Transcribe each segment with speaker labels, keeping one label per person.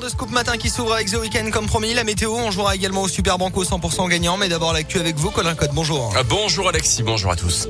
Speaker 1: de Scoop Matin qui s'ouvre avec The Weekend comme promis. La météo, on jouera également au Super Banco 100% gagnant. Mais d'abord l'actu avec vous, Colin Code. Bonjour.
Speaker 2: Ah, bonjour Alexis, bonjour à tous.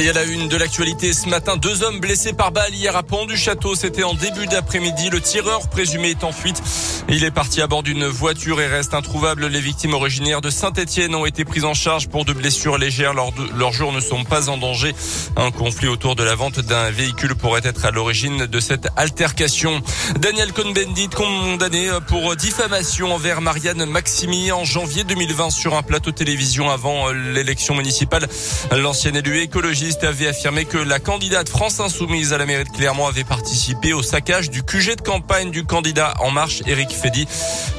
Speaker 2: Et à la une de l'actualité ce matin, deux hommes blessés par balle hier à Pont du Château. C'était en début d'après-midi. Le tireur présumé est en fuite. Il est parti à bord d'une voiture et reste introuvable. Les victimes originaires de Saint-Etienne ont été prises en charge pour de blessures légères. Leurs, jours ne sont pas en danger. Un conflit autour de la vente d'un véhicule pourrait être à l'origine de cette altercation. Daniel Cohn-Bendit condamné pour diffamation envers Marianne Maximi en janvier 2020 sur un plateau télévision avant l'élection municipale. L'ancien élu écologiste avait affirmé que la candidate France Insoumise à la mairie de Clermont avait participé au saccage du QG de campagne du candidat En Marche, Éric Fédy.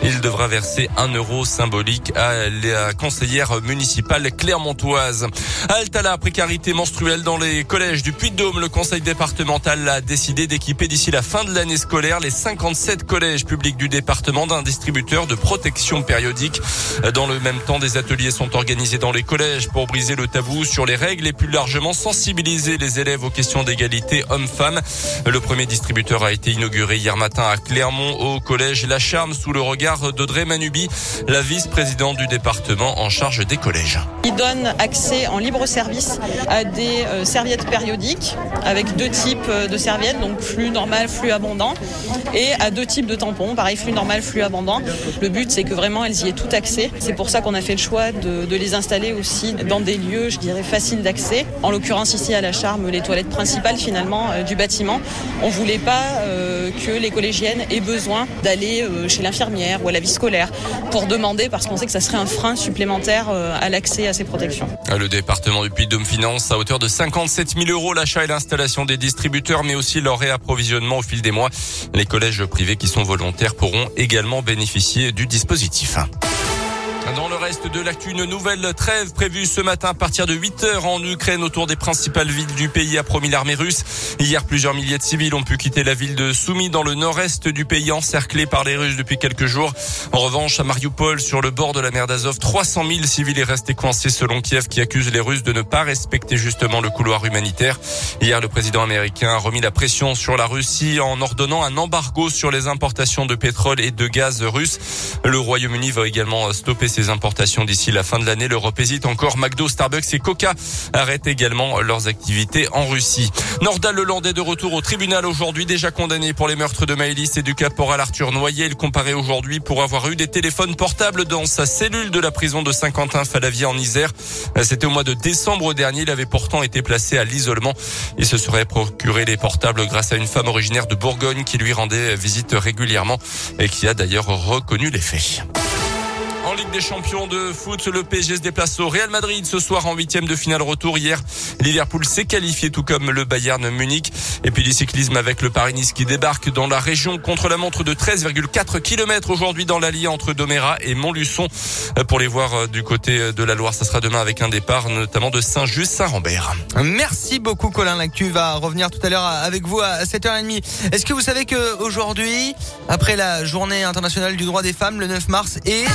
Speaker 2: Il devra verser un euro symbolique à la conseillère municipale clermontoise. Halte à la précarité menstruelle dans les collèges du Puy-de-Dôme. Le conseil départemental a décidé d'équiper d'ici la fin de l'année scolaire les 57 collèges publics du département d'un distributeur de protection périodique. Dans le même temps, des ateliers sont organisés dans les collèges pour briser le tabou sur les règles et plus largement sensibiliser les élèves aux questions d'égalité hommes-femmes. Le premier distributeur a été inauguré hier matin à Clermont au collège La Charme sous le regard d'Audrey Manubi, la vice-présidente du département en charge des collèges.
Speaker 3: Il donne accès en libre service à des euh, serviettes périodiques avec deux types euh, de serviettes, donc flux normal, flux abondant, et à deux types de tampons, pareil flux normal, flux abondant. Le but c'est que vraiment elles y aient tout accès. C'est pour ça qu'on a fait le choix de, les installer aussi dans des lieux, je dirais, faciles d'accès. L'occurrence ici à la Charme, les toilettes principales finalement euh, du bâtiment. On voulait pas euh, que les collégiennes aient besoin d'aller euh, chez l'infirmière ou à la vie scolaire pour demander parce qu'on sait que ça serait un frein supplémentaire à l'accès à ces protections.
Speaker 2: Le département du Puy-de-Dôme finance à hauteur de 57 000 euros l'achat et l'installation des distributeurs, mais aussi leur réapprovisionnement au fil des mois. Les collèges privés qui sont volontaires pourront également bénéficier du dispositif. Dans le reste de l'actu, une nouvelle trêve prévue ce matin à partir de 8 heures en Ukraine autour des principales villes du pays, a promis l'armée russe. Hier, plusieurs milliers de civils ont pu quitter la ville de Soumy dans le nord-est du pays encerclé par les Russes depuis quelques jours. En revanche, à Mariupol, sur le bord de la mer d'Azov, 300 000 civils est resté coincés selon Kiev qui accuse les Russes de ne pas respecter justement le couloir humanitaire. Hier, le président américain a remis la pression sur la Russie en ordonnant un embargo sur les importations de pétrole et de gaz russes. Le Royaume-Uni va également stopper importations d'ici la fin de l'année. L'Europe hésite encore. McDo, Starbucks et Coca arrêtent également leurs activités en Russie. Nordal Lelandais de retour au tribunal aujourd'hui, déjà condamné pour les meurtres de Maëlys et du caporal Arthur Noyer. Il comparait aujourd'hui pour avoir eu des téléphones portables dans sa cellule de la prison de Saint-Quentin-Falavie en Isère. C'était au mois de décembre dernier. Il avait pourtant été placé à l'isolement. Il se serait procuré les portables grâce à une femme originaire de Bourgogne qui lui rendait visite régulièrement et qui a d'ailleurs reconnu les faits. Ligue des Champions de foot, le PSG se déplace au Real Madrid ce soir en huitième de finale retour. Hier, Liverpool s'est qualifié tout comme le Bayern Munich. Et puis du cyclisme avec le Paris-Nice qui débarque dans la région contre la montre de 13,4 km aujourd'hui dans l'allié entre Doméra et Montluçon. Pour les voir du côté de la Loire, ça sera demain avec un départ notamment de Saint-Just-Saint-Rambert.
Speaker 1: Merci beaucoup Colin. L'actu va revenir tout à l'heure avec vous à 7h30. Est-ce que vous savez que aujourd'hui, après la journée internationale du droit des femmes, le 9 mars, et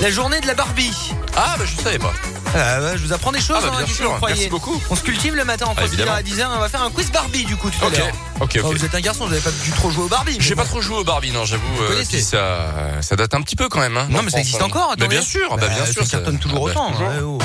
Speaker 1: la journée de la Barbie.
Speaker 2: Ah bah je savais pas.
Speaker 1: Ah bah, je vous apprends des choses.
Speaker 2: Ah bah,
Speaker 1: hein,
Speaker 2: bien sûr,
Speaker 1: vous
Speaker 2: merci beaucoup.
Speaker 1: On se cultive le matin, on
Speaker 2: Ah,
Speaker 1: dire
Speaker 2: évidemment.
Speaker 1: à 10h, on va faire un quiz Barbie du coup tout à
Speaker 2: Ok,
Speaker 1: l'heure. vous êtes un garçon, vous n'avez pas dû trop jouer au Barbie.
Speaker 2: J'ai pas trop joué au Barbie, non, j'avoue. euh, ça, ça date un petit peu quand même. Hein,
Speaker 1: Non
Speaker 2: en
Speaker 1: mais ça
Speaker 2: France,
Speaker 1: existe
Speaker 2: hein.
Speaker 1: encore.
Speaker 2: Mais bien sûr, bah, bien sûr.
Speaker 1: Ça cartonne toujours
Speaker 2: ah, bah,
Speaker 1: autant.
Speaker 2: toujours.
Speaker 1: ouais, oh.